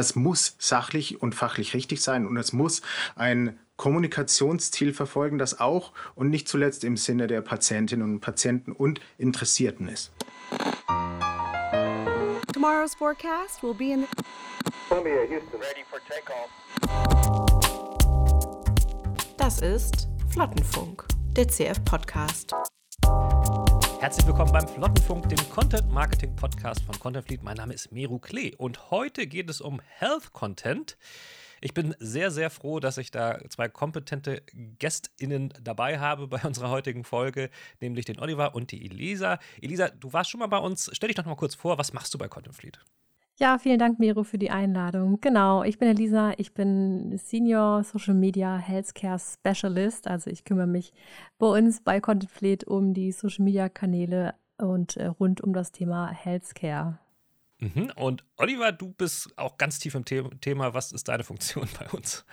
Es muss sachlich und fachlich richtig sein und es muss ein Kommunikationsziel verfolgen, das auch und nicht zuletzt im Sinne der Patientinnen und Patienten und Interessierten ist. Tomorrow's forecast will be in Columbia, Houston, ready for takeoff. Das ist Flottenfunk, der CF-Podcast. Herzlich willkommen beim Flottenfunk, dem Content Marketing Podcast von Content Fleet. Mein Name ist Meru Klee und heute geht es um Health Content. Ich bin sehr, sehr froh, dass ich da zwei kompetente GästInnen dabei habe bei unserer heutigen Folge, nämlich den Oliver und die Elisa. Elisa, du warst schon mal bei uns. Stell dich doch mal kurz vor, was machst du bei Content Fleet? Ja, vielen Dank, Miro, für die Einladung. Genau, ich bin Elisa, ich bin Senior Social Media Healthcare Specialist. Also ich kümmere mich bei uns bei Content Fleet um die Social Media Kanäle und äh, rund um das Thema Healthcare. Mhm. Und Oliver, du bist auch ganz tief im The Thema. Was ist deine Funktion bei uns?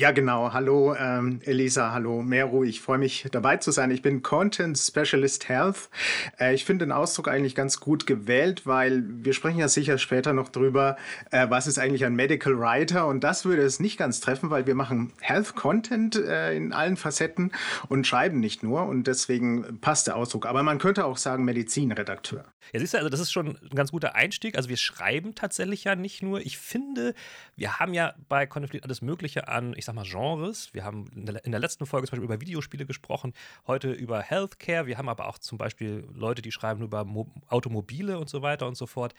Ja, genau. Hallo ähm, Elisa, hallo Meru. Ich freue mich dabei zu sein. Ich bin Content Specialist Health. Äh, ich finde den Ausdruck eigentlich ganz gut gewählt, weil wir sprechen ja sicher später noch drüber, äh, was ist eigentlich ein Medical Writer und das würde es nicht ganz treffen, weil wir machen Health Content äh, in allen Facetten und schreiben nicht nur und deswegen passt der Ausdruck. Aber man könnte auch sagen Medizinredakteur. Ja, siehst du, also das ist schon ein ganz guter Einstieg. Also wir schreiben tatsächlich ja nicht nur. Ich finde, wir haben ja bei Fleet alles Mögliche an, ich sag mal, Genres. Wir haben in der, in der, letzten Folge zum Beispiel über Videospiele gesprochen, heute über Healthcare. Wir haben aber auch zum Beispiel Leute, die schreiben über Mo Automobile und so weiter und so fort.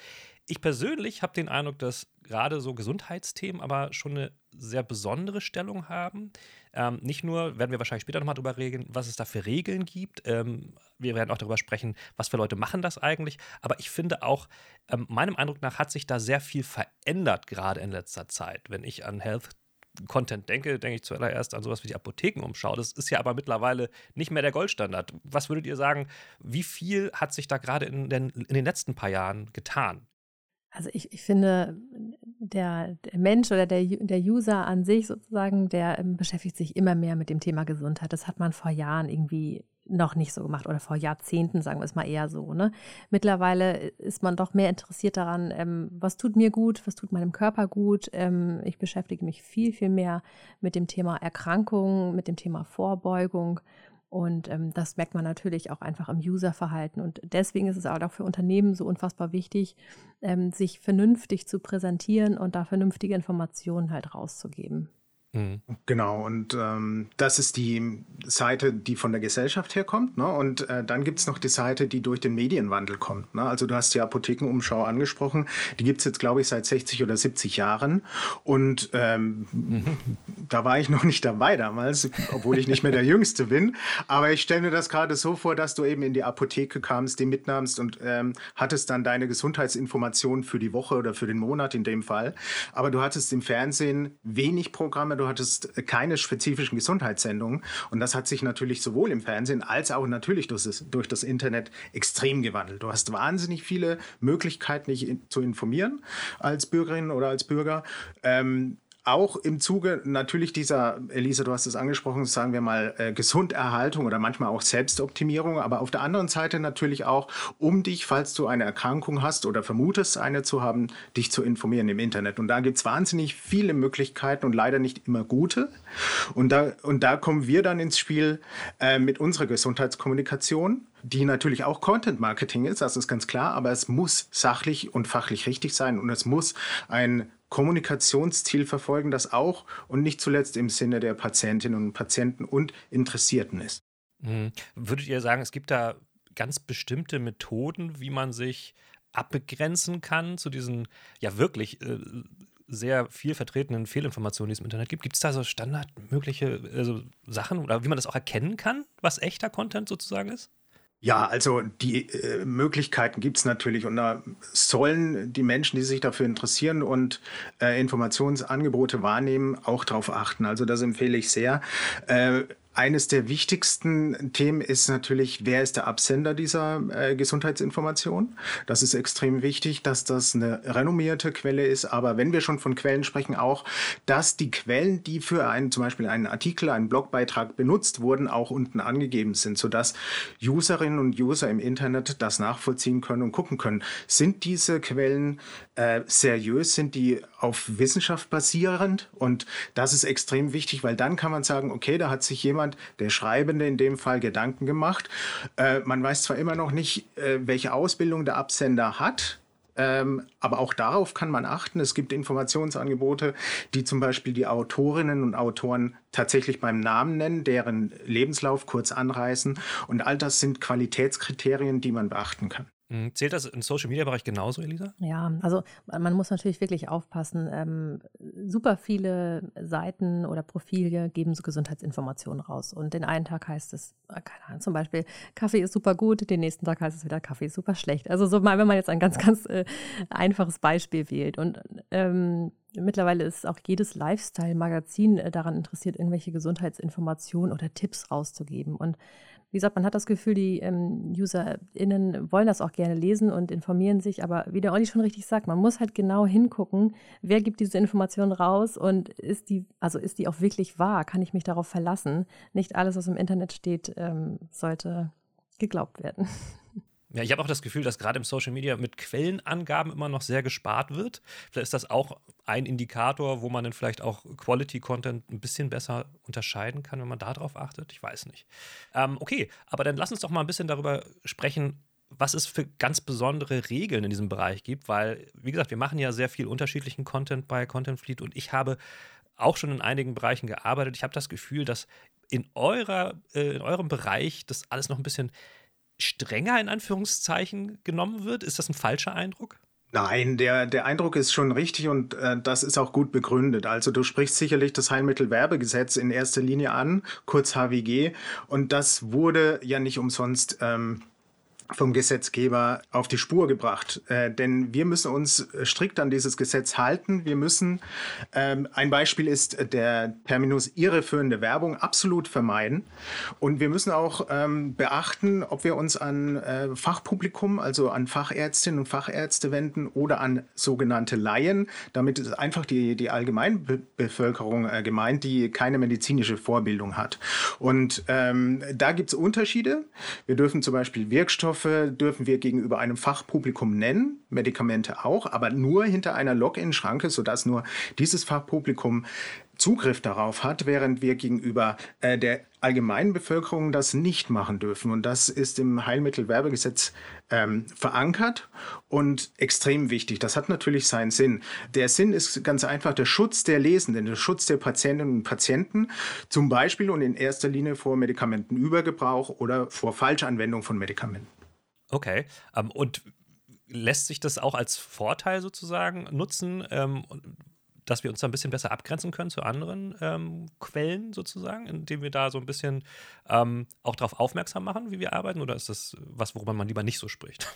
Ich persönlich habe den Eindruck, dass gerade so Gesundheitsthemen aber schon eine sehr besondere Stellung haben. Ähm, nicht nur, werden wir wahrscheinlich später nochmal darüber reden, was es da für Regeln gibt. Ähm, wir werden auch darüber sprechen, was für Leute machen das eigentlich. Aber ich finde auch, ähm, meinem Eindruck nach hat sich da sehr viel verändert, gerade in letzter Zeit. Wenn ich an Health Content denke, denke ich zuallererst an sowas wie die Apothekenumschau. Das ist ja aber mittlerweile nicht mehr der Goldstandard. Was würdet ihr sagen, wie viel hat sich da gerade in den, in den letzten paar Jahren getan? Also ich, ich finde, der, der Mensch oder der, der User an sich sozusagen, der ähm, beschäftigt sich immer mehr mit dem Thema Gesundheit. Das hat man vor Jahren irgendwie noch nicht so gemacht oder vor Jahrzehnten, sagen wir es mal eher so. Ne? Mittlerweile ist man doch mehr interessiert daran, ähm, was tut mir gut, was tut meinem Körper gut. Ähm, ich beschäftige mich viel, viel mehr mit dem Thema Erkrankungen, mit dem Thema Vorbeugung. Und ähm, das merkt man natürlich auch einfach im Userverhalten. Und deswegen ist es auch für Unternehmen so unfassbar wichtig, ähm, sich vernünftig zu präsentieren und da vernünftige Informationen halt rauszugeben. Mhm. Genau, und ähm, das ist die Seite, die von der Gesellschaft herkommt. Ne? Und äh, dann gibt es noch die Seite, die durch den Medienwandel kommt. Ne? Also du hast die Apothekenumschau angesprochen. Die gibt es jetzt, glaube ich, seit 60 oder 70 Jahren. Und ähm, mhm. da war ich noch nicht dabei damals, obwohl ich nicht mehr der Jüngste bin. Aber ich stelle mir das gerade so vor, dass du eben in die Apotheke kamst, die mitnahmst und ähm, hattest dann deine Gesundheitsinformationen für die Woche oder für den Monat in dem Fall. Aber du hattest im Fernsehen wenig Programme du hattest keine spezifischen Gesundheitssendungen. Und das hat sich natürlich sowohl im Fernsehen als auch natürlich durch das, durch das Internet extrem gewandelt. Du hast wahnsinnig viele Möglichkeiten, dich zu informieren als Bürgerin oder als Bürger. Ähm, auch im Zuge natürlich dieser, Elisa, du hast es angesprochen, sagen wir mal, äh, Gesunderhaltung oder manchmal auch Selbstoptimierung, aber auf der anderen Seite natürlich auch, um dich, falls du eine Erkrankung hast oder vermutest, eine zu haben, dich zu informieren im Internet. Und da gibt es wahnsinnig viele Möglichkeiten und leider nicht immer gute. Und da, und da kommen wir dann ins Spiel äh, mit unserer Gesundheitskommunikation die natürlich auch Content Marketing ist, das ist ganz klar, aber es muss sachlich und fachlich richtig sein und es muss ein Kommunikationsziel verfolgen, das auch und nicht zuletzt im Sinne der Patientinnen und Patienten und Interessierten ist. Mhm. Würdet ihr sagen, es gibt da ganz bestimmte Methoden, wie man sich abgrenzen kann zu diesen ja wirklich äh, sehr viel vertretenen Fehlinformationen, die es im Internet gibt? Gibt es da so standardmögliche also Sachen oder wie man das auch erkennen kann, was echter Content sozusagen ist? Ja, also die äh, Möglichkeiten gibt es natürlich und da sollen die Menschen, die sich dafür interessieren und äh, Informationsangebote wahrnehmen, auch darauf achten. Also das empfehle ich sehr. Äh, eines der wichtigsten Themen ist natürlich, wer ist der Absender dieser äh, Gesundheitsinformation? Das ist extrem wichtig, dass das eine renommierte Quelle ist. Aber wenn wir schon von Quellen sprechen, auch, dass die Quellen, die für einen, zum Beispiel einen Artikel, einen Blogbeitrag benutzt wurden, auch unten angegeben sind, sodass Userinnen und User im Internet das nachvollziehen können und gucken können. Sind diese Quellen äh, seriös? Sind die auf Wissenschaft basierend? Und das ist extrem wichtig, weil dann kann man sagen, okay, da hat sich jemand, der Schreibende in dem Fall, Gedanken gemacht. Äh, man weiß zwar immer noch nicht, äh, welche Ausbildung der Absender hat, ähm, aber auch darauf kann man achten. Es gibt Informationsangebote, die zum Beispiel die Autorinnen und Autoren tatsächlich beim Namen nennen, deren Lebenslauf kurz anreißen. Und all das sind Qualitätskriterien, die man beachten kann. Mhm. Zählt das im Social Media Bereich genauso, Elisa? Ja, also man muss natürlich wirklich aufpassen. Ähm, super viele Seiten oder Profile geben so Gesundheitsinformationen raus. Und den einen Tag heißt es, äh, keine Ahnung, zum Beispiel, Kaffee ist super gut, den nächsten Tag heißt es wieder, Kaffee ist super schlecht. Also so mal, wenn man jetzt ein ganz, ganz äh, einfaches Beispiel wählt. Und ähm, mittlerweile ist auch jedes Lifestyle-Magazin äh, daran interessiert, irgendwelche Gesundheitsinformationen oder Tipps rauszugeben. Und wie gesagt, man hat das Gefühl, die ähm, UserInnen wollen das auch gerne lesen und informieren sich, aber wie der Olli schon richtig sagt, man muss halt genau hingucken, wer gibt diese Information raus und ist die, also ist die auch wirklich wahr? Kann ich mich darauf verlassen? Nicht alles, was im Internet steht, ähm, sollte geglaubt werden. Ja, ich habe auch das Gefühl, dass gerade im Social Media mit Quellenangaben immer noch sehr gespart wird. Vielleicht ist das auch ein Indikator, wo man dann vielleicht auch Quality Content ein bisschen besser unterscheiden kann, wenn man darauf achtet. Ich weiß nicht. Ähm, okay, aber dann lass uns doch mal ein bisschen darüber sprechen, was es für ganz besondere Regeln in diesem Bereich gibt, weil, wie gesagt, wir machen ja sehr viel unterschiedlichen Content bei Content Fleet und ich habe auch schon in einigen Bereichen gearbeitet. Ich habe das Gefühl, dass in, eurer, äh, in eurem Bereich das alles noch ein bisschen strenger in Anführungszeichen genommen wird? Ist das ein falscher Eindruck? Nein, der, der Eindruck ist schon richtig und äh, das ist auch gut begründet. Also du sprichst sicherlich das Heilmittelwerbegesetz in erster Linie an, kurz HWG, und das wurde ja nicht umsonst ähm, vom Gesetzgeber auf die Spur gebracht. Äh, denn wir müssen uns strikt an dieses Gesetz halten. Wir müssen, ähm, ein Beispiel ist der Terminus irreführende Werbung absolut vermeiden. Und wir müssen auch ähm, beachten, ob wir uns an äh, Fachpublikum, also an Fachärztinnen und Fachärzte wenden oder an sogenannte Laien. Damit ist einfach die, die Allgemeinbevölkerung äh, gemeint, die keine medizinische Vorbildung hat. Und ähm, da gibt es Unterschiede. Wir dürfen zum Beispiel Wirkstoffe Wirkstoffe dürfen wir gegenüber einem Fachpublikum nennen, Medikamente auch, aber nur hinter einer Login-Schranke, sodass nur dieses Fachpublikum Zugriff darauf hat, während wir gegenüber äh, der allgemeinen Bevölkerung das nicht machen dürfen. Und das ist im Heilmittelwerbegesetz ähm, verankert und extrem wichtig. Das hat natürlich seinen Sinn. Der Sinn ist ganz einfach der Schutz der Lesenden, der Schutz der Patientinnen und Patienten, zum Beispiel und in erster Linie vor Medikamentenübergebrauch oder vor Falschanwendung von Medikamenten. Okay. Ähm, und lässt sich das auch als Vorteil sozusagen nutzen, ähm, dass wir uns da ein bisschen besser abgrenzen können zu anderen ähm, Quellen sozusagen, indem wir da so ein bisschen ähm, auch darauf aufmerksam machen, wie wir arbeiten? Oder ist das was, worüber man lieber nicht so spricht?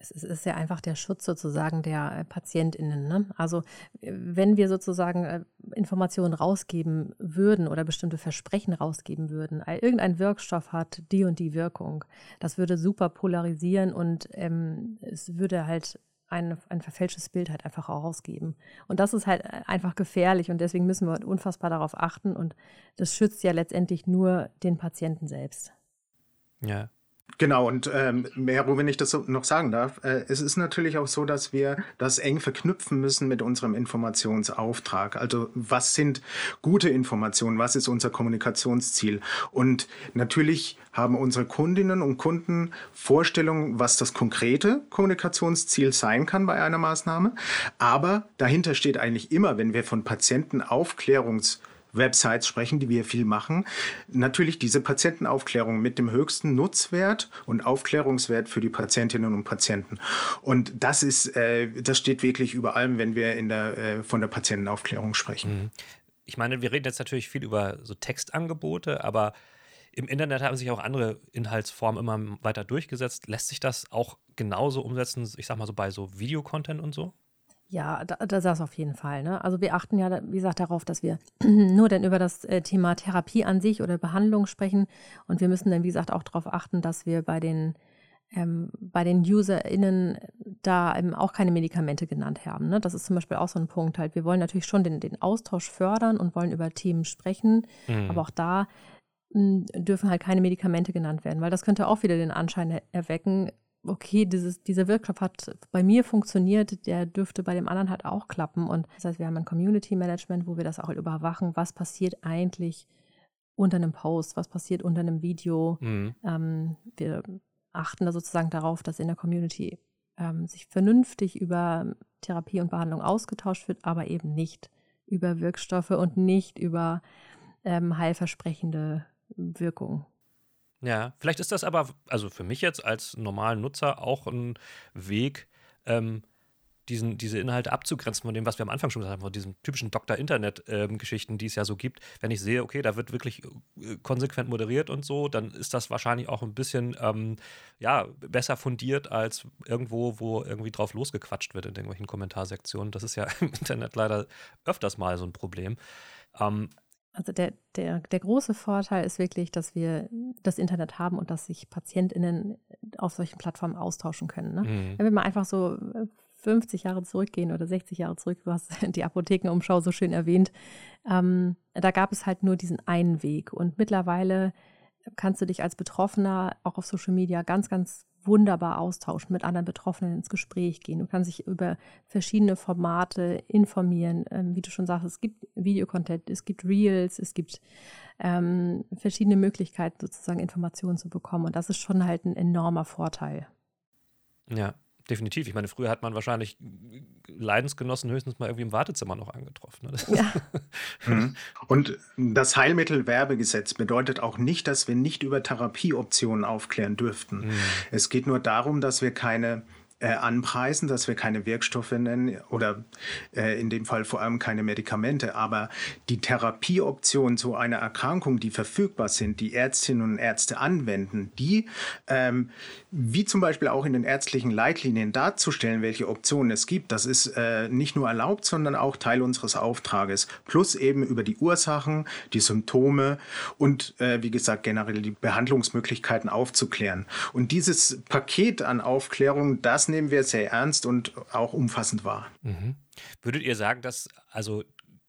Es ist ja einfach der Schutz sozusagen der äh, PatientInnen. Ne? Also äh, wenn wir sozusagen äh, Informationen rausgeben würden oder bestimmte Versprechen rausgeben würden, irgendein Wirkstoff hat die und die Wirkung, das würde super polarisieren und ähm, es würde halt ein, ein verfälschtes Bild halt einfach auch rausgeben. Und das ist halt einfach gefährlich und deswegen müssen wir unfassbar darauf achten und das schützt ja letztendlich nur den Patienten selbst. Ja, Genau, und ähm, Mero, wenn ich das so noch sagen darf, äh, es ist natürlich auch so, dass wir das eng verknüpfen müssen mit unserem Informationsauftrag. Also was sind gute Informationen, was ist unser Kommunikationsziel? Und natürlich haben unsere Kundinnen und Kunden Vorstellungen, was das konkrete Kommunikationsziel sein kann bei einer Maßnahme. Aber dahinter steht eigentlich immer, wenn wir von Patientenaufklärungs Websites sprechen, die wir viel machen. Natürlich diese Patientenaufklärung mit dem höchsten Nutzwert und Aufklärungswert für die Patientinnen und Patienten. Und das ist, äh, das steht wirklich über allem, wenn wir in der, äh, von der Patientenaufklärung sprechen. Mhm. Ich meine, wir reden jetzt natürlich viel über so Textangebote, aber im Internet haben sich auch andere Inhaltsformen immer weiter durchgesetzt. Lässt sich das auch genauso umsetzen, ich sag mal so bei so Videocontent und so? Ja, da, das ist auf jeden Fall. Ne? Also wir achten ja, wie gesagt, darauf, dass wir nur dann über das äh, Thema Therapie an sich oder Behandlung sprechen. Und wir müssen dann, wie gesagt, auch darauf achten, dass wir bei den ähm, bei den UserInnen da eben auch keine Medikamente genannt haben. Ne? Das ist zum Beispiel auch so ein Punkt halt. Wir wollen natürlich schon den, den Austausch fördern und wollen über Themen sprechen, mhm. aber auch da hm, dürfen halt keine Medikamente genannt werden, weil das könnte auch wieder den Anschein er erwecken, okay, dieses, dieser Wirkstoff hat bei mir funktioniert, der dürfte bei dem anderen halt auch klappen. Und das heißt, wir haben ein Community Management, wo wir das auch überwachen, was passiert eigentlich unter einem Post, was passiert unter einem Video. Mhm. Ähm, wir achten da sozusagen darauf, dass in der Community ähm, sich vernünftig über Therapie und Behandlung ausgetauscht wird, aber eben nicht über Wirkstoffe und nicht über ähm, heilversprechende Wirkungen. Ja, vielleicht ist das aber, also für mich jetzt als normalen Nutzer auch ein Weg, ähm, diesen, diese Inhalte abzugrenzen von dem, was wir am Anfang schon gesagt haben, von diesen typischen Doktor-Internet-Geschichten, ähm, die es ja so gibt. Wenn ich sehe, okay, da wird wirklich äh, konsequent moderiert und so, dann ist das wahrscheinlich auch ein bisschen ähm, ja, besser fundiert als irgendwo, wo irgendwie drauf losgequatscht wird in irgendwelchen Kommentarsektionen. Das ist ja im Internet leider öfters mal so ein Problem. Ähm, also der, der, der große Vorteil ist wirklich, dass wir das Internet haben und dass sich PatientInnen auf solchen Plattformen austauschen können. Ne? Mhm. Wenn wir mal einfach so 50 Jahre zurückgehen oder 60 Jahre zurück, du hast die Apothekenumschau so schön erwähnt, ähm, da gab es halt nur diesen einen Weg. Und mittlerweile kannst du dich als Betroffener auch auf Social Media ganz, ganz wunderbar austauschen, mit anderen Betroffenen ins Gespräch gehen. Du kannst dich über verschiedene Formate informieren. Ähm, wie du schon sagst, es gibt Videocontent, es gibt Reels, es gibt ähm, verschiedene Möglichkeiten, sozusagen Informationen zu bekommen. Und das ist schon halt ein enormer Vorteil. Ja, definitiv. Ich meine, früher hat man wahrscheinlich Leidensgenossen höchstens mal irgendwie im Wartezimmer noch angetroffen. Ne? Ja. Mhm. Und das Heilmittelwerbegesetz bedeutet auch nicht, dass wir nicht über Therapieoptionen aufklären dürften. Mhm. Es geht nur darum, dass wir keine äh, anpreisen, dass wir keine Wirkstoffe nennen oder äh, in dem Fall vor allem keine Medikamente. Aber die Therapieoptionen zu einer Erkrankung, die verfügbar sind, die Ärztinnen und Ärzte anwenden, die, ähm, wie zum Beispiel auch in den ärztlichen Leitlinien darzustellen, welche Optionen es gibt, das ist äh, nicht nur erlaubt, sondern auch Teil unseres Auftrages. Plus eben über die Ursachen, die Symptome und, äh, wie gesagt, generell die Behandlungsmöglichkeiten aufzuklären. Und dieses Paket an Aufklärung, das nehmen wir sehr ernst und auch umfassend wahr. Mhm. Würdet ihr sagen, dass also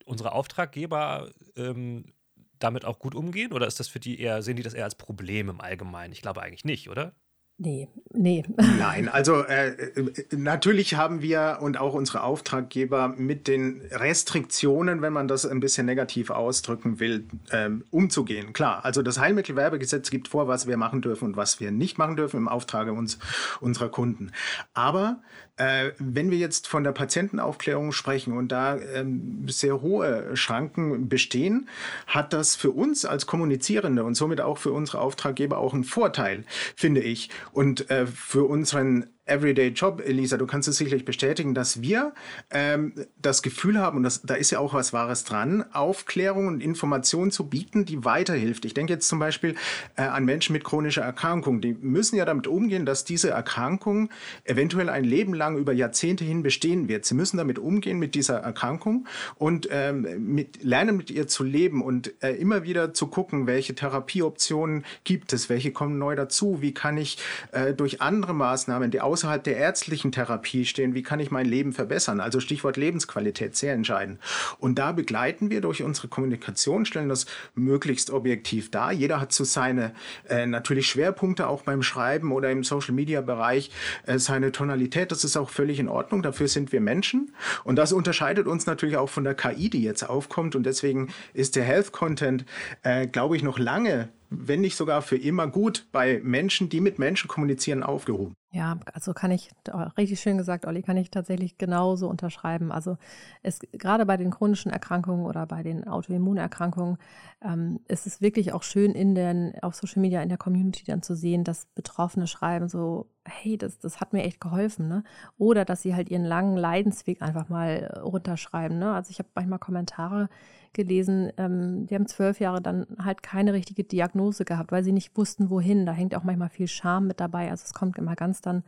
unsere Auftraggeber ähm, damit auch gut umgehen oder ist das für die eher, sehen die das eher als Problem im Allgemeinen? Ich glaube eigentlich nicht, oder? Nee, nee. Nein, also äh, äh, natürlich haben wir und auch unsere Auftraggeber mit den Restriktionen, wenn man das ein bisschen negativ ausdrücken will, ähm, umzugehen. Klar, also das Heilmittelwerbegesetz gibt vor, was wir machen dürfen und was wir nicht machen dürfen im Auftrage uns, unserer Kunden. Aber äh, wenn wir jetzt von der Patientenaufklärung sprechen und da ähm, sehr hohe Schranken bestehen, hat das für uns als Kommunizierende und somit auch für unsere Auftraggeber auch einen Vorteil, finde ich. Und äh, für unseren Everyday Job, Elisa, du kannst es sicherlich bestätigen, dass wir ähm, das Gefühl haben, und das, da ist ja auch was Wahres dran, Aufklärung und Information zu bieten, die weiterhilft. Ich denke jetzt zum Beispiel äh, an Menschen mit chronischer Erkrankung. Die müssen ja damit umgehen, dass diese Erkrankung eventuell ein Leben lang über Jahrzehnte hin bestehen wird. Sie müssen damit umgehen mit dieser Erkrankung und ähm, mit, lernen mit ihr zu leben und äh, immer wieder zu gucken, welche Therapieoptionen gibt es, welche kommen neu dazu, wie kann ich äh, durch andere Maßnahmen die außerhalb der ärztlichen Therapie stehen, wie kann ich mein Leben verbessern? Also Stichwort Lebensqualität, sehr entscheidend. Und da begleiten wir durch unsere Kommunikation, stellen das möglichst objektiv dar. Jeder hat so seine äh, natürlich Schwerpunkte auch beim Schreiben oder im Social-Media-Bereich, äh, seine Tonalität. Das ist auch völlig in Ordnung. Dafür sind wir Menschen. Und das unterscheidet uns natürlich auch von der KI, die jetzt aufkommt. Und deswegen ist der Health-Content, äh, glaube ich, noch lange wenn nicht sogar für immer gut bei Menschen, die mit Menschen kommunizieren, aufgehoben. Ja, also kann ich, richtig schön gesagt, Olli, kann ich tatsächlich genauso unterschreiben. Also es gerade bei den chronischen Erkrankungen oder bei den Autoimmunerkrankungen ähm, ist es wirklich auch schön in den, auf Social Media, in der Community dann zu sehen, dass Betroffene schreiben so, hey, das, das hat mir echt geholfen, ne? Oder dass sie halt ihren langen Leidensweg einfach mal runterschreiben, ne? Also ich habe manchmal Kommentare gelesen, ähm, die haben zwölf Jahre dann halt keine richtige Diagnose gehabt, weil sie nicht wussten, wohin. Da hängt auch manchmal viel Scham mit dabei. Also es kommt immer ganz dann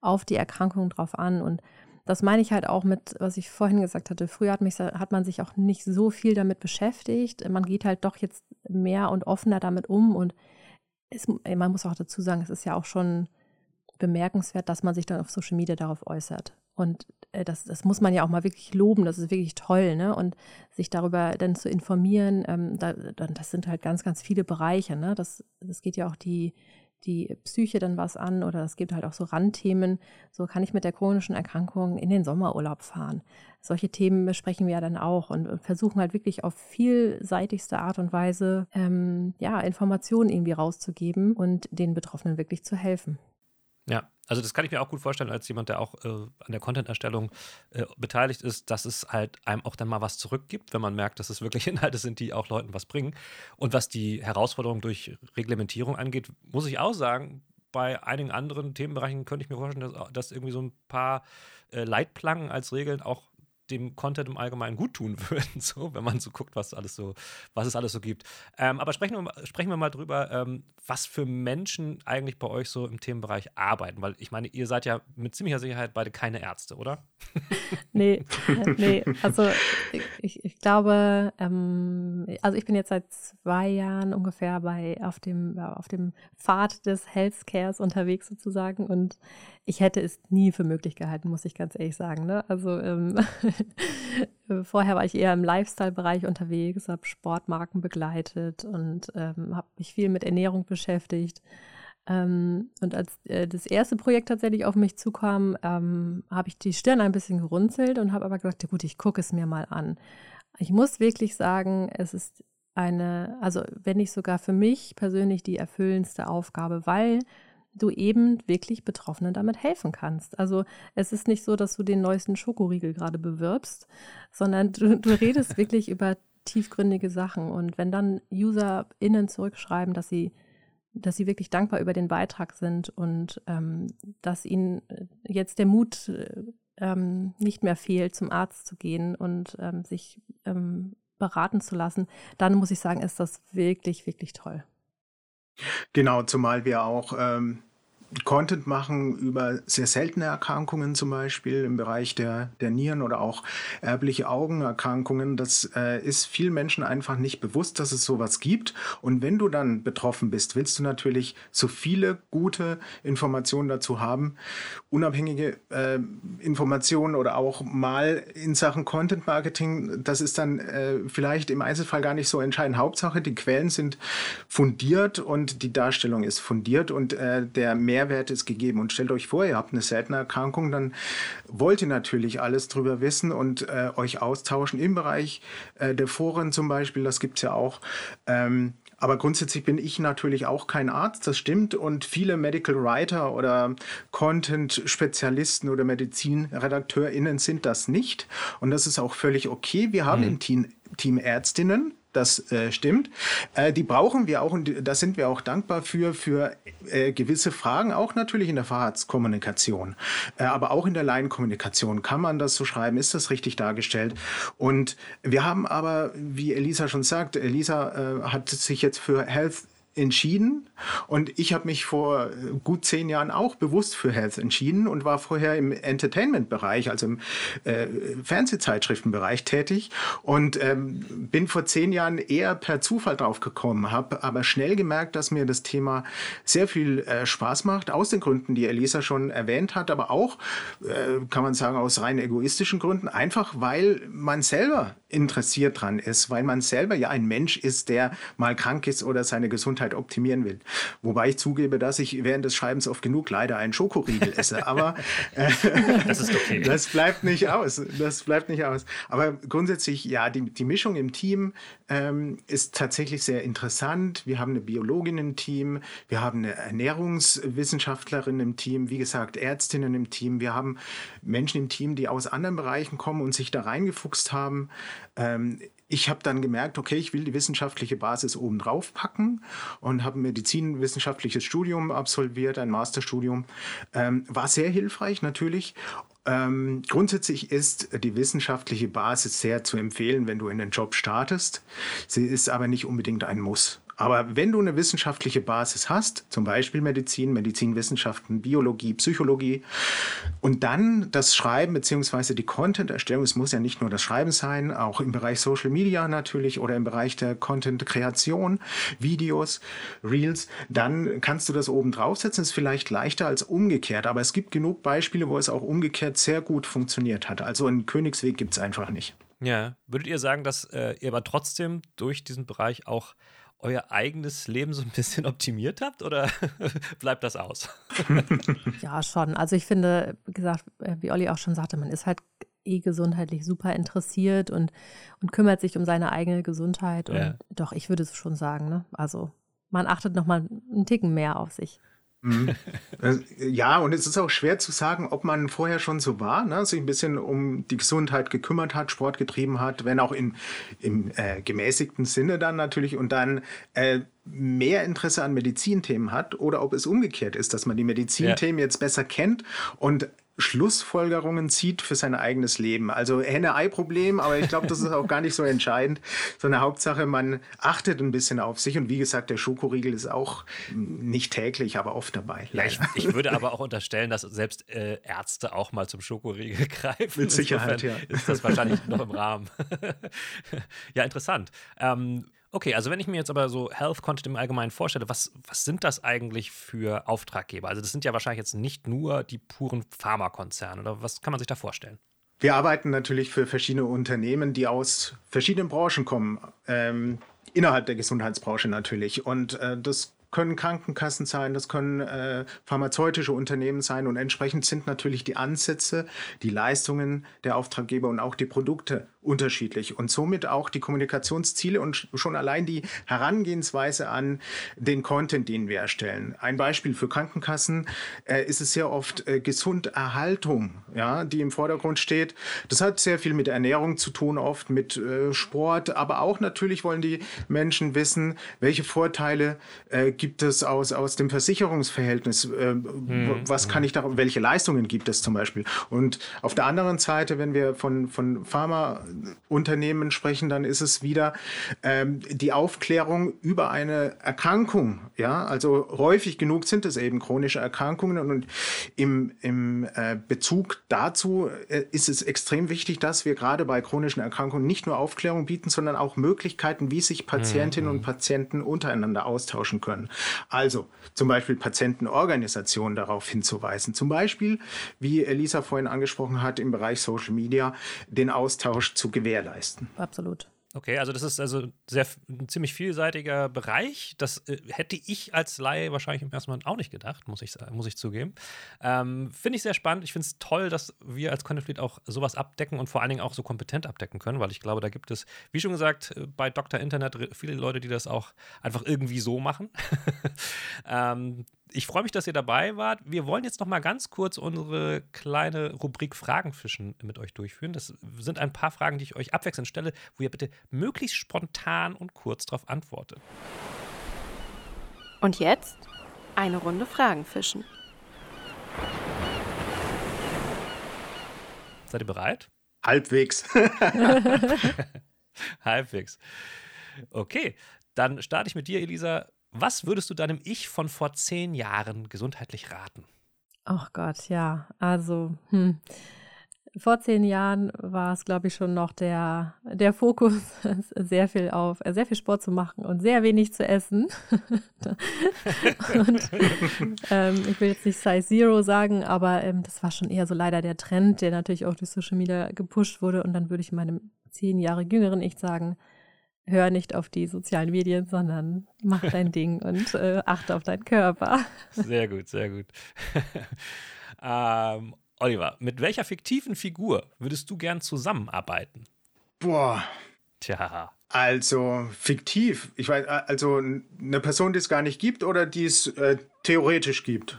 auf die Erkrankung drauf an. Und das meine ich halt auch mit, was ich vorhin gesagt hatte. Früher hat, mich, hat man sich auch nicht so viel damit beschäftigt. Man geht halt doch jetzt mehr und offener damit um. Und es, man muss auch dazu sagen, es ist ja auch schon bemerkenswert, dass man sich dann auf Social Media darauf äußert. Und äh, das, das muss man ja auch mal wirklich loben, das ist wirklich toll, ne? Und sich darüber dann zu informieren, ähm, da, das sind halt ganz, ganz viele Bereiche, ne? Das, das geht ja auch die, die Psyche dann was an oder es gibt halt auch so Randthemen. So kann ich mit der chronischen Erkrankung in den Sommerurlaub fahren. Solche Themen besprechen wir ja dann auch und versuchen halt wirklich auf vielseitigste Art und Weise ähm, ja, Informationen irgendwie rauszugeben und den Betroffenen wirklich zu helfen. Ja, also das kann ich mir auch gut vorstellen, als jemand, der auch äh, an der Content-Erstellung äh, beteiligt ist, dass es halt einem auch dann mal was zurückgibt, wenn man merkt, dass es wirklich Inhalte sind, die auch Leuten was bringen. Und was die Herausforderung durch Reglementierung angeht, muss ich auch sagen, bei einigen anderen Themenbereichen könnte ich mir vorstellen, dass, dass irgendwie so ein paar äh, Leitplanken als Regeln auch dem Content im Allgemeinen gut tun würden, so, wenn man so guckt, was alles so, was es alles so gibt. Ähm, aber sprechen wir, sprechen wir mal drüber, ähm, was für Menschen eigentlich bei euch so im Themenbereich arbeiten, weil ich meine, ihr seid ja mit ziemlicher Sicherheit beide keine Ärzte, oder? nee, nee, also ich, ich glaube, ähm, also ich bin jetzt seit zwei Jahren ungefähr bei auf dem, auf dem Pfad des Healthcares unterwegs sozusagen und ich hätte es nie für möglich gehalten, muss ich ganz ehrlich sagen. Ne? Also ähm, vorher war ich eher im Lifestyle-Bereich unterwegs, habe Sportmarken begleitet und ähm, habe mich viel mit Ernährung beschäftigt. Ähm, und als äh, das erste Projekt tatsächlich auf mich zukam, ähm, habe ich die Stirn ein bisschen gerunzelt und habe aber gesagt, ja gut, ich gucke es mir mal an. Ich muss wirklich sagen, es ist eine, also wenn nicht sogar für mich persönlich die erfüllendste Aufgabe, weil du eben wirklich Betroffenen damit helfen kannst. Also es ist nicht so, dass du den neuesten Schokoriegel gerade bewirbst, sondern du, du redest wirklich über tiefgründige Sachen. Und wenn dann UserInnen zurückschreiben, dass sie, dass sie wirklich dankbar über den Beitrag sind und ähm, dass ihnen jetzt der Mut ähm, nicht mehr fehlt, zum Arzt zu gehen und ähm, sich ähm, beraten zu lassen, dann muss ich sagen, ist das wirklich, wirklich toll. Genau, zumal wir auch ähm, Content machen über sehr seltene Erkrankungen zum Beispiel im Bereich der, der Nieren oder auch erbliche Augenerkrankungen. Das äh, ist vielen Menschen einfach nicht bewusst, dass es sowas gibt. Und wenn du dann betroffen bist, willst du natürlich so viele gute Informationen dazu haben, unabhängige äh, Informationen oder auch mal in Sachen Content Marketing. Das ist dann äh, vielleicht im Einzelfall gar nicht so entscheidend. Hauptsache, die Quellen sind fundiert und die Darstellung ist fundiert und äh, der Mehr Mehrwert ist gegeben. Und stellt euch vor, ihr habt eine seltene Erkrankung, dann wollt ihr natürlich alles drüber wissen und äh, euch austauschen im Bereich äh, der Foren zum Beispiel. Das gibt es ja auch. Ähm, aber grundsätzlich bin ich natürlich auch kein Arzt, das stimmt. Und viele Medical Writer oder Content-Spezialisten oder MedizinredakteurInnen sind das nicht. Und das ist auch völlig okay. Wir haben mhm. im Team, Team Ärztinnen, das äh, stimmt. Äh, die brauchen wir auch und da sind wir auch dankbar für, für äh, gewisse Fragen, auch natürlich in der Fahrradskommunikation, äh, aber auch in der Laienkommunikation. Kann man das so schreiben? Ist das richtig dargestellt? Und wir haben aber, wie Elisa schon sagt, Elisa äh, hat sich jetzt für Health entschieden. Und ich habe mich vor äh, gut zehn Jahren auch bewusst für Health entschieden und war vorher im Entertainment-Bereich, also im äh, Fernsehzeitschriftenbereich tätig. Und ähm, bin vor zehn Jahren eher per Zufall drauf gekommen, habe aber schnell gemerkt, dass mir das Thema sehr viel äh, Spaß macht, aus den Gründen, die Elisa schon erwähnt hat, aber auch, äh, kann man sagen, aus rein egoistischen Gründen, einfach weil man selber interessiert dran ist, weil man selber ja ein Mensch ist, der mal krank ist oder seine Gesundheit optimieren will. Wobei ich zugebe, dass ich während des Schreibens oft genug leider einen Schokoriegel esse, aber äh, das okay. Das bleibt nicht aus. Das bleibt nicht aus. Aber grundsätzlich, ja, die, die Mischung im Team ähm, ist tatsächlich sehr interessant. Wir haben eine Biologin im Team, wir haben eine Ernährungswissenschaftlerin im Team, wie gesagt, Ärztinnen im Team, wir haben Menschen im Team, die aus anderen Bereichen kommen und sich da reingefuchst haben. Ähm, ich habe dann gemerkt, okay, ich will die wissenschaftliche Basis oben drauf packen und habe ein medizinwissenschaftliches Studium absolviert, ein Masterstudium. Ähm, war sehr hilfreich natürlich. Ähm, grundsätzlich ist die wissenschaftliche Basis sehr zu empfehlen, wenn du in den Job startest. Sie ist aber nicht unbedingt ein Muss. Aber wenn du eine wissenschaftliche Basis hast, zum Beispiel Medizin, Medizinwissenschaften, Biologie, Psychologie, und dann das Schreiben bzw. die Content-Erstellung, es muss ja nicht nur das Schreiben sein, auch im Bereich Social Media natürlich oder im Bereich der Content-Kreation, Videos, Reels, dann kannst du das oben draufsetzen. Ist vielleicht leichter als umgekehrt, aber es gibt genug Beispiele, wo es auch umgekehrt sehr gut funktioniert hat. Also einen Königsweg gibt es einfach nicht. Ja, würdet ihr sagen, dass äh, ihr aber trotzdem durch diesen Bereich auch euer eigenes Leben so ein bisschen optimiert habt oder bleibt das aus? ja, schon. Also ich finde, wie gesagt, äh, wie Olli auch schon sagte, man ist halt eh gesundheitlich super interessiert und, und kümmert sich um seine eigene Gesundheit. Und ja. doch, ich würde es schon sagen, ne? Also man achtet nochmal einen Ticken mehr auf sich. Mhm. Ja, und es ist auch schwer zu sagen, ob man vorher schon so war, ne? sich ein bisschen um die Gesundheit gekümmert hat, Sport getrieben hat, wenn auch in, im äh, gemäßigten Sinne dann natürlich und dann äh, mehr Interesse an Medizinthemen hat oder ob es umgekehrt ist, dass man die Medizinthemen ja. jetzt besser kennt und Schlussfolgerungen zieht für sein eigenes Leben. Also Henne-Ei-Problem, aber ich glaube, das ist auch gar nicht so entscheidend, sondern Hauptsache, man achtet ein bisschen auf sich und wie gesagt, der Schokoriegel ist auch nicht täglich, aber oft dabei. Ja, ich, ich, würde aber auch unterstellen, dass selbst äh, Ärzte auch mal zum Schokoriegel greifen. Mit Sicherheit, Insofern ja. Ist das wahrscheinlich noch im Rahmen. ja, interessant. Ähm, Okay, also wenn ich mir jetzt aber so Health Content im Allgemeinen vorstelle, was, was sind das eigentlich für Auftraggeber? Also das sind ja wahrscheinlich jetzt nicht nur die puren Pharmakonzerne oder was kann man sich da vorstellen? Wir arbeiten natürlich für verschiedene Unternehmen, die aus verschiedenen Branchen kommen, ähm, innerhalb der Gesundheitsbranche natürlich. Und äh, das können Krankenkassen sein, das können äh, pharmazeutische Unternehmen sein und entsprechend sind natürlich die Ansätze, die Leistungen der Auftraggeber und auch die Produkte unterschiedlich und somit auch die Kommunikationsziele und schon allein die Herangehensweise an den Content, den wir erstellen. Ein Beispiel für Krankenkassen äh, ist es sehr oft äh, Gesunderhaltung, ja, die im Vordergrund steht. Das hat sehr viel mit Ernährung zu tun, oft mit äh, Sport, aber auch natürlich wollen die Menschen wissen, welche Vorteile äh, gibt es aus, aus dem Versicherungsverhältnis, äh, hm. was kann ich da, welche Leistungen gibt es zum Beispiel. Und auf der anderen Seite, wenn wir von, von Pharma Unternehmen sprechen, dann ist es wieder ähm, die Aufklärung über eine Erkrankung. Ja, also häufig genug sind es eben chronische Erkrankungen und im, im äh, Bezug dazu äh, ist es extrem wichtig, dass wir gerade bei chronischen Erkrankungen nicht nur Aufklärung bieten, sondern auch Möglichkeiten, wie sich Patientinnen mhm. und Patienten untereinander austauschen können. Also zum Beispiel Patientenorganisationen darauf hinzuweisen. Zum Beispiel, wie Elisa vorhin angesprochen hat, im Bereich Social Media den Austausch zu gewährleisten. Absolut. Okay, also das ist also sehr, ein ziemlich vielseitiger Bereich. Das äh, hätte ich als Laie wahrscheinlich im ersten Moment auch nicht gedacht, muss ich, muss ich zugeben. Ähm, finde ich sehr spannend. Ich finde es toll, dass wir als Content auch sowas abdecken und vor allen Dingen auch so kompetent abdecken können, weil ich glaube, da gibt es, wie schon gesagt, äh, bei Dr. Internet viele Leute, die das auch einfach irgendwie so machen. ähm, ich freue mich, dass ihr dabei wart. Wir wollen jetzt noch mal ganz kurz unsere kleine Rubrik Fragenfischen mit euch durchführen. Das sind ein paar Fragen, die ich euch abwechselnd stelle, wo ihr bitte möglichst spontan und kurz darauf antwortet. Und jetzt eine Runde Fragenfischen. Seid ihr bereit? Halbwegs. Halbwegs. Okay, dann starte ich mit dir, Elisa. Was würdest du deinem Ich von vor zehn Jahren gesundheitlich raten? Ach Gott, ja. Also, hm. vor zehn Jahren war es, glaube ich, schon noch der, der Fokus, sehr viel auf, sehr viel Sport zu machen und sehr wenig zu essen. und ähm, ich will jetzt nicht Size Zero sagen, aber ähm, das war schon eher so leider der Trend, der natürlich auch durch Social Media gepusht wurde. Und dann würde ich meinem zehn Jahre jüngeren Ich sagen, hör nicht auf die sozialen Medien, sondern mach dein Ding und äh, achte auf deinen Körper. Sehr gut, sehr gut. ähm, Oliver, mit welcher fiktiven Figur würdest du gern zusammenarbeiten? Boah. Tja. Also fiktiv. Ich weiß, also eine Person, die es gar nicht gibt oder die es äh, theoretisch gibt.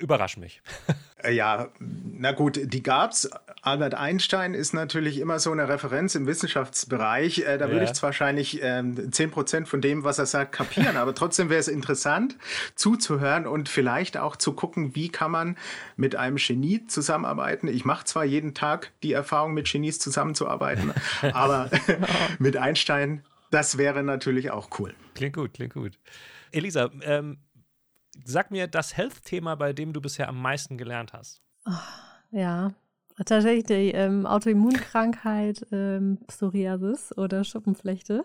Überrasch mich. Äh, ja, na gut, die gab's. Albert Einstein ist natürlich immer so eine Referenz im Wissenschaftsbereich. Äh, da ja. würde ich zwar wahrscheinlich ähm, 10% von dem, was er sagt, kapieren, aber trotzdem wäre es interessant zuzuhören und vielleicht auch zu gucken, wie kann man mit einem Genie zusammenarbeiten. Ich mache zwar jeden Tag die Erfahrung, mit Genies zusammenzuarbeiten, aber mit Einstein Das wäre natürlich auch cool. Klingt gut, klingt gut. Elisa, ähm, sag mir das Health-Thema, bei dem du bisher am meisten gelernt hast. Oh, ja, tatsächlich die ähm, Autoimmunkrankheit ähm, Psoriasis oder Schuppenflechte.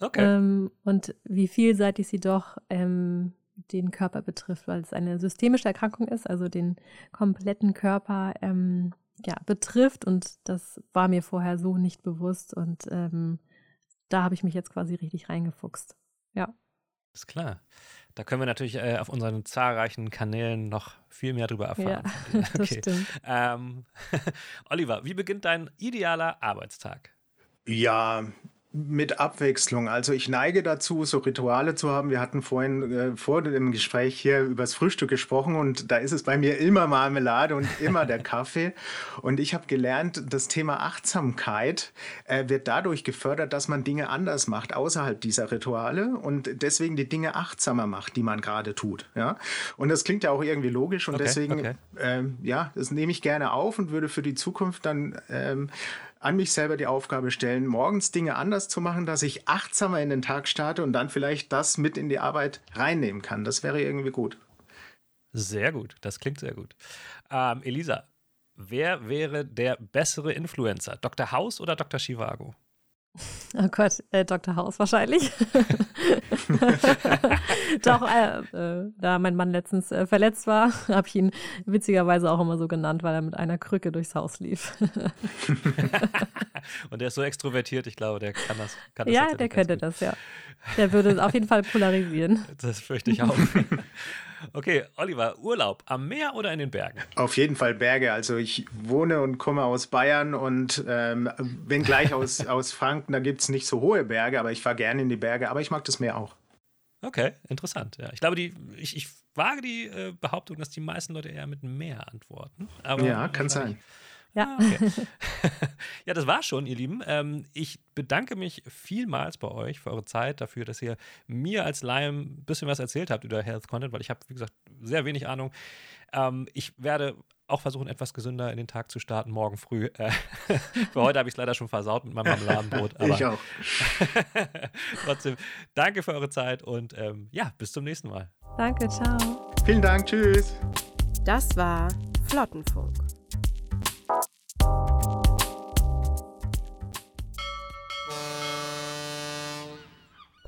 Okay. Ähm, und wie vielseitig sie doch ähm, den Körper betrifft, weil es eine systemische Erkrankung ist, also den kompletten Körper ähm, ja, betrifft. Und das war mir vorher so nicht bewusst. Und ähm, da habe ich mich jetzt quasi richtig reingefuchst. Ja. Ist klar. Da können wir natürlich äh, auf unseren zahlreichen Kanälen noch viel mehr darüber erfahren. Ja, das stimmt. Ähm, Oliver, wie beginnt dein idealer Arbeitstag? Ja, mit Abwechslung. Also ich neige dazu, so Rituale zu haben. Wir hatten vorhin äh, vor dem Gespräch hier übers Frühstück gesprochen und da ist es bei mir immer Marmelade und immer der Kaffee. Und ich habe gelernt, das Thema Achtsamkeit äh, wird dadurch gefördert, dass man Dinge anders macht außerhalb dieser Rituale und deswegen die Dinge achtsamer macht, die man gerade tut. Ja? Und das klingt ja auch irgendwie logisch und Okay, deswegen, okay. ähm, ja, das nehme ich gerne auf und würde für die Zukunft dann ähm, an mich selber die Aufgabe stellen, morgens Dinge anders zu machen, dass ich achtsamer in den Tag starte und dann vielleicht das mit in die Arbeit reinnehmen kann. Das wäre irgendwie gut. Sehr gut, das klingt sehr gut. Ähm, Elisa, wer wäre der bessere Influencer? Dr. House oder Dr. Chivago? Oh Gott, äh, Dr. House wahrscheinlich. Doch, äh, äh, da mein Mann letztens äh, verletzt war, habe ich ihn witzigerweise auch immer so genannt, weil er mit einer Krücke durchs Haus lief. Und der ist so extrovertiert, ich glaube, der kann das. Kann das ja, der könnte gut. das, ja. Der würde auf jeden Fall polarisieren. Das fürchte ich auch. Okay, Oliver, Urlaub am Meer oder in den Bergen? Auf jeden Fall Berge. Also ich wohne und komme aus Bayern und ähm, bin gleich aus, aus Franken, da gibt es nicht so hohe Berge, aber ich fahre gerne in die Berge, aber ich mag das Meer auch. Okay, interessant. Ja. Ich glaube, die, ich, ich wage die äh, Behauptung, dass die meisten Leute eher mit Meer antworten. Aber ja, kann sein. Ja. Ah, okay. ja, das war schon, ihr Lieben. Ähm, ich bedanke mich vielmals bei euch für eure Zeit, dafür, dass ihr mir als Laie ein bisschen was erzählt habt über Health Content, weil ich habe, wie gesagt, sehr wenig Ahnung. Ähm, ich werde auch versuchen, etwas gesünder in den Tag zu starten, morgen früh. Äh, für heute habe ich es leider schon versaut mit meinem Marmeladenbrot. Aber ich auch. trotzdem, danke für eure Zeit und ähm, ja, bis zum nächsten Mal. Danke, ciao. Vielen Dank, tschüss. Das war Flottenfunk.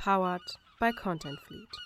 Powered by Content Fleet.